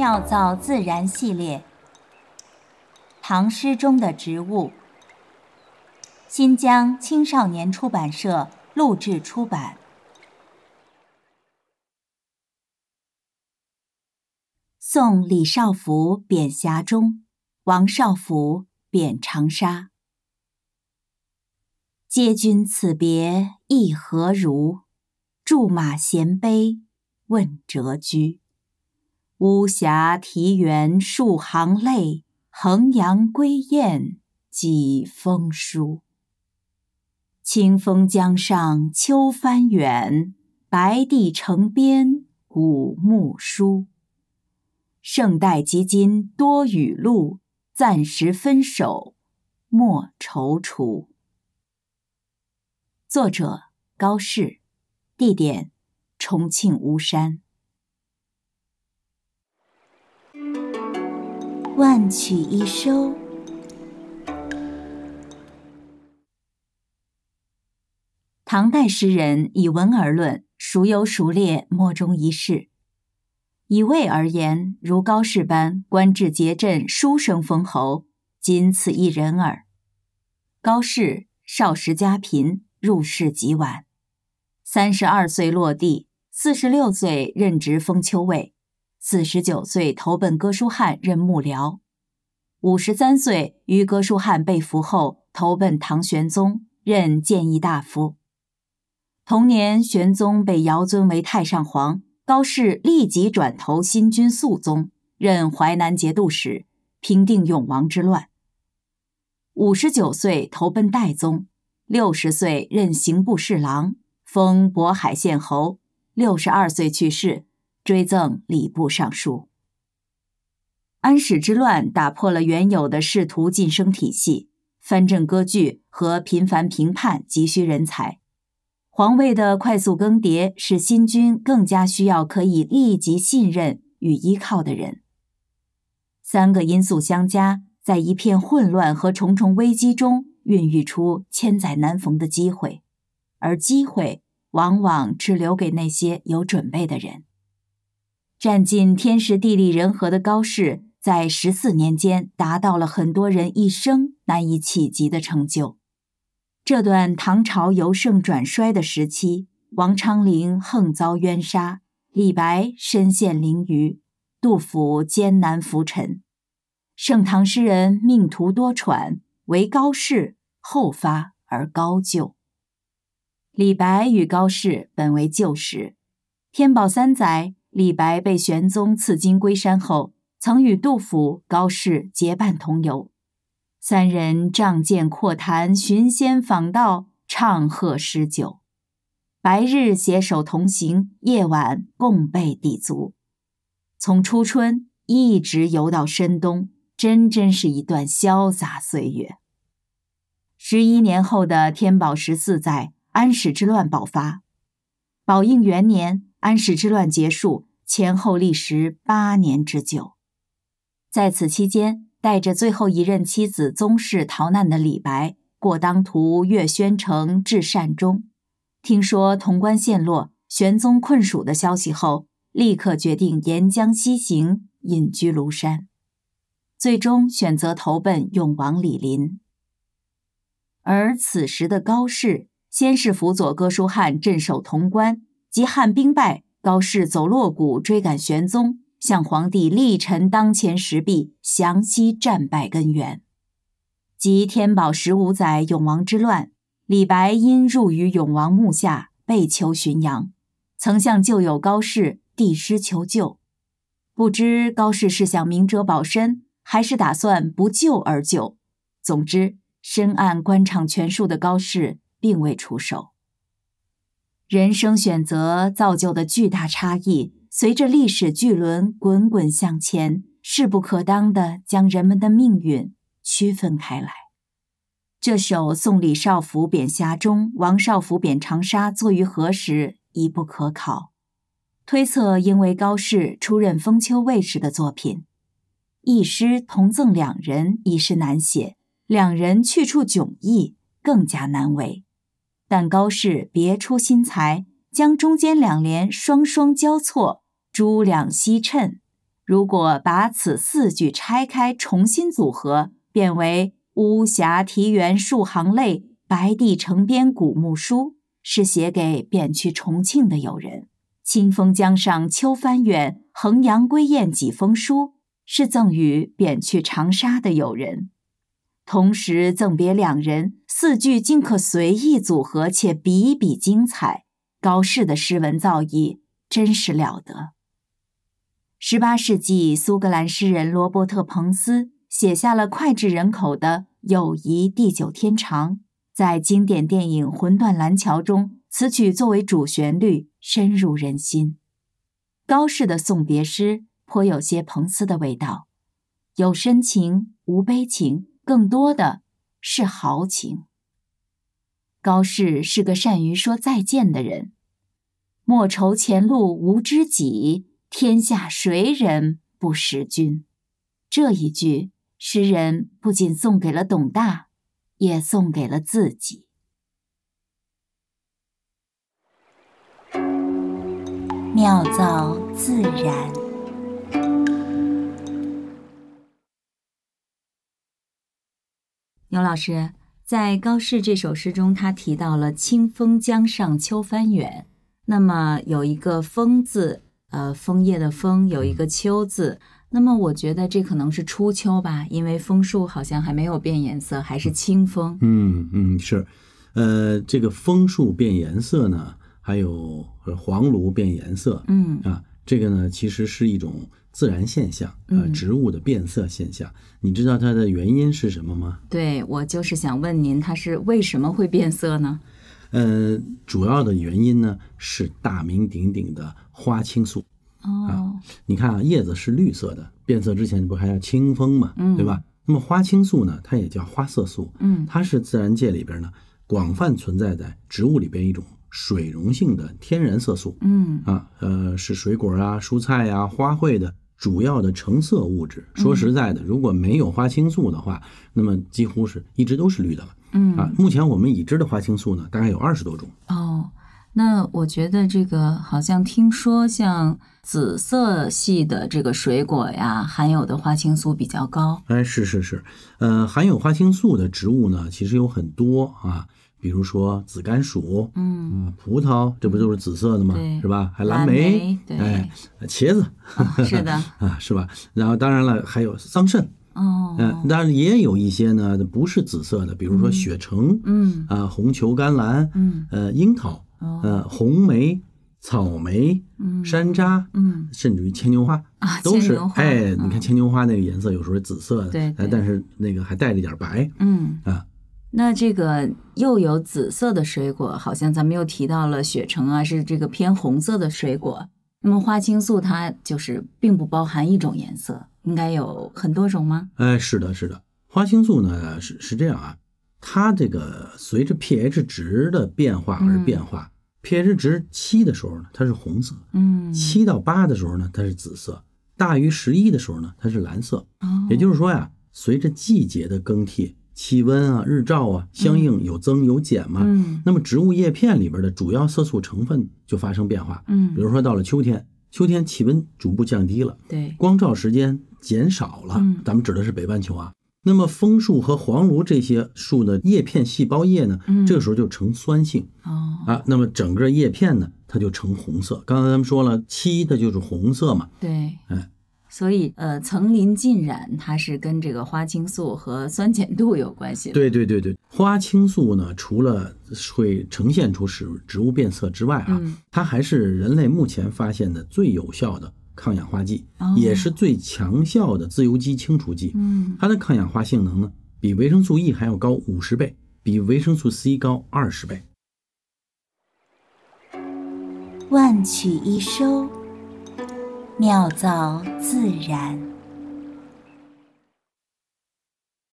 妙造自然系列，唐诗中的植物。新疆青少年出版社录制出版。送李少府贬峡中，王少府贬长沙。嗟君此别意何如？驻马衔杯问谪居。巫峡啼猿数行泪，衡阳归雁几封书。清风江上秋帆远，白帝城边古木疏。胜代及今多雨露，暂时分手莫踌躇。作者高适，地点重庆巫山。万曲一收。唐代诗人以文而论，孰优孰劣，莫衷一是。以位而言，如高适般官至节镇，书生封侯，仅此一人耳。高适少时家贫，入仕极晚，三十二岁落地，四十六岁任职封丘尉，四十九岁投奔哥舒翰任幕僚，五十三岁于哥舒翰被俘后投奔唐玄宗任谏议大夫。同年，玄宗被遥尊为太上皇。高适立即转投新军肃宗，任淮南节度使，平定永王之乱。五十九岁投奔代宗，六十岁任刑部侍郎，封渤海县侯。六十二岁去世，追赠礼部尚书。安史之乱打破了原有的仕途晋升体系，藩镇割据和频繁平叛急需人才。皇位的快速更迭，使新君更加需要可以立即信任与依靠的人。三个因素相加，在一片混乱和重重危机中，孕育出千载难逢的机会，而机会往往只留给那些有准备的人。占尽天时地利人和的高适，在十四年间达到了很多人一生难以企及的成就。这段唐朝由盛转衰的时期，王昌龄横遭冤杀，李白身陷囹圄，杜甫艰难浮沉，盛唐诗人命途多舛，唯高适后发而高就。李白与高适本为旧识，天宝三载，李白被玄宗赐金龟山后，曾与杜甫、高适结伴同游。三人仗剑阔谈，寻仙访道，畅贺诗酒。白日携手同行，夜晚共被抵足。从初春一直游到深冬，真真是一段潇洒岁月。十一年后的天宝十四载，安史之乱爆发。宝应元年，安史之乱结束，前后历时八年之久。在此期间。带着最后一任妻子宗室逃难的李白，过当涂越宣城至善中，听说潼关陷落、玄宗困蜀的消息后，立刻决定沿江西行，隐居庐山，最终选择投奔永王李璘。而此时的高适，先是辅佐哥舒翰镇守潼关，及汉兵败，高适走洛谷追赶玄宗。向皇帝力陈当前时弊，详细战败根源。即天宝十五载永王之乱，李白因入于永王墓下，被囚浔阳，曾向旧友高适递诗求救。不知高适是想明哲保身，还是打算不救而救。总之，深谙官场权术的高适并未出手。人生选择造就的巨大差异。随着历史巨轮滚滚向前，势不可当地将人们的命运区分开来。这首《送李少府贬峡中，王少府贬长沙》作于何时已不可考，推测应为高适出任封丘尉时的作品。一诗同赠两人，已是难写；两人去处迥异，更加难为。但高适别出心裁，将中间两联双双交错。珠两西衬，如果把此四句拆开重新组合，变为“巫峡啼园数行泪，白帝城边古木书”，是写给贬去重庆的友人；“清风江上秋帆远，衡阳归雁几封书”，是赠予贬去长沙的友人。同时赠别两人，四句尽可随意组合，且比比精彩。高适的诗文造诣真是了得。十八世纪，苏格兰诗人罗伯特·彭斯写下了脍炙人口的《友谊地久天长》。在经典电影《魂断蓝桥》中，此曲作为主旋律，深入人心。高适的送别诗颇有些彭斯的味道，有深情，无悲情，更多的是豪情。高适是个善于说再见的人，莫愁前路无知己。天下谁人不识君？这一句，诗人不仅送给了董大，也送给了自己。妙造自然。牛老师在高适这首诗中，他提到了“清风江上秋帆远”，那么有一个“风”字。呃，枫叶的枫有一个秋字，那么我觉得这可能是初秋吧，因为枫树好像还没有变颜色，还是清风。嗯嗯是，呃，这个枫树变颜色呢，还有黄芦变颜色，嗯啊，这个呢其实是一种自然现象，呃，植物的变色现象。你知道它的原因是什么吗？对我就是想问您，它是为什么会变色呢？呃，主要的原因呢是大名鼎鼎的花青素。哦，你看啊，叶子是绿色的，变色之前不还要清风嘛，对吧？那么花青素呢，它也叫花色素，嗯，它是自然界里边呢广泛存在在植物里边一种水溶性的天然色素，嗯啊，呃，是水果啊、蔬菜啊、花卉的主要的成色物质。说实在的，如果没有花青素的话，那么几乎是一直都是绿的了。嗯啊，目前我们已知的花青素呢，大概有二十多种。哦，那我觉得这个好像听说像紫色系的这个水果呀，含有的花青素比较高。哎，是是是，呃，含有花青素的植物呢，其实有很多啊，比如说紫甘薯，嗯，葡萄，这不都是紫色的吗？对。是吧？还蓝莓，对。哎，茄子，是的，啊，是吧？然后当然了，还有桑葚，哦，嗯，当然也有一些呢，不是紫色的，比如说雪橙，嗯。啊，红球甘蓝，嗯。呃，樱桃，哦。呃，红莓、草莓、嗯。山楂，嗯。甚至于牵牛花啊都是哎，嗯你看牵牛花那个颜色有时候是紫色的，对但是那个还带着点白嗯，啊。那这个又有紫色的水果，好像咱们又提到了雪橙啊，是这个偏红色的水果。那么花青素它就是并不包含一种颜色，应该有很多种吗？哎，是的，是的，花青素呢是是这样啊，它这个随着 pH 值的变化而变化。pH 值七的时候呢，它是红色；嗯，七到八的时候呢，它是紫色；大于十一的时候呢，它是蓝色。哦也就是说呀，随着季节的更替，气温啊、日照啊，相应有增有减嘛。嗯。那么植物叶片里边的主要色素成分就发生变化。嗯，比如说到了秋天，秋天气温逐步降低了，对，光照时间减少了，嗯。咱们指的是北半球啊。那么枫树和黄栌这些树的叶片细胞液呢，嗯。这个时候就呈酸性。哦，啊，那么整个叶片呢，它就呈红色。刚才咱们说了，漆它就是红色嘛，对，哎，所以呃，层林尽染它是跟这个花青素和酸碱度有关系的。对对对对，花青素呢，除了会呈现出使植物变色之外啊，嗯它还是人类目前发现的最有效的抗氧化剂，哦也是最强效的自由基清除剂。嗯它的抗氧化性能呢，比维生素 E 还要高五十倍，比维生素 C 高二十倍。万曲一收，妙造自然。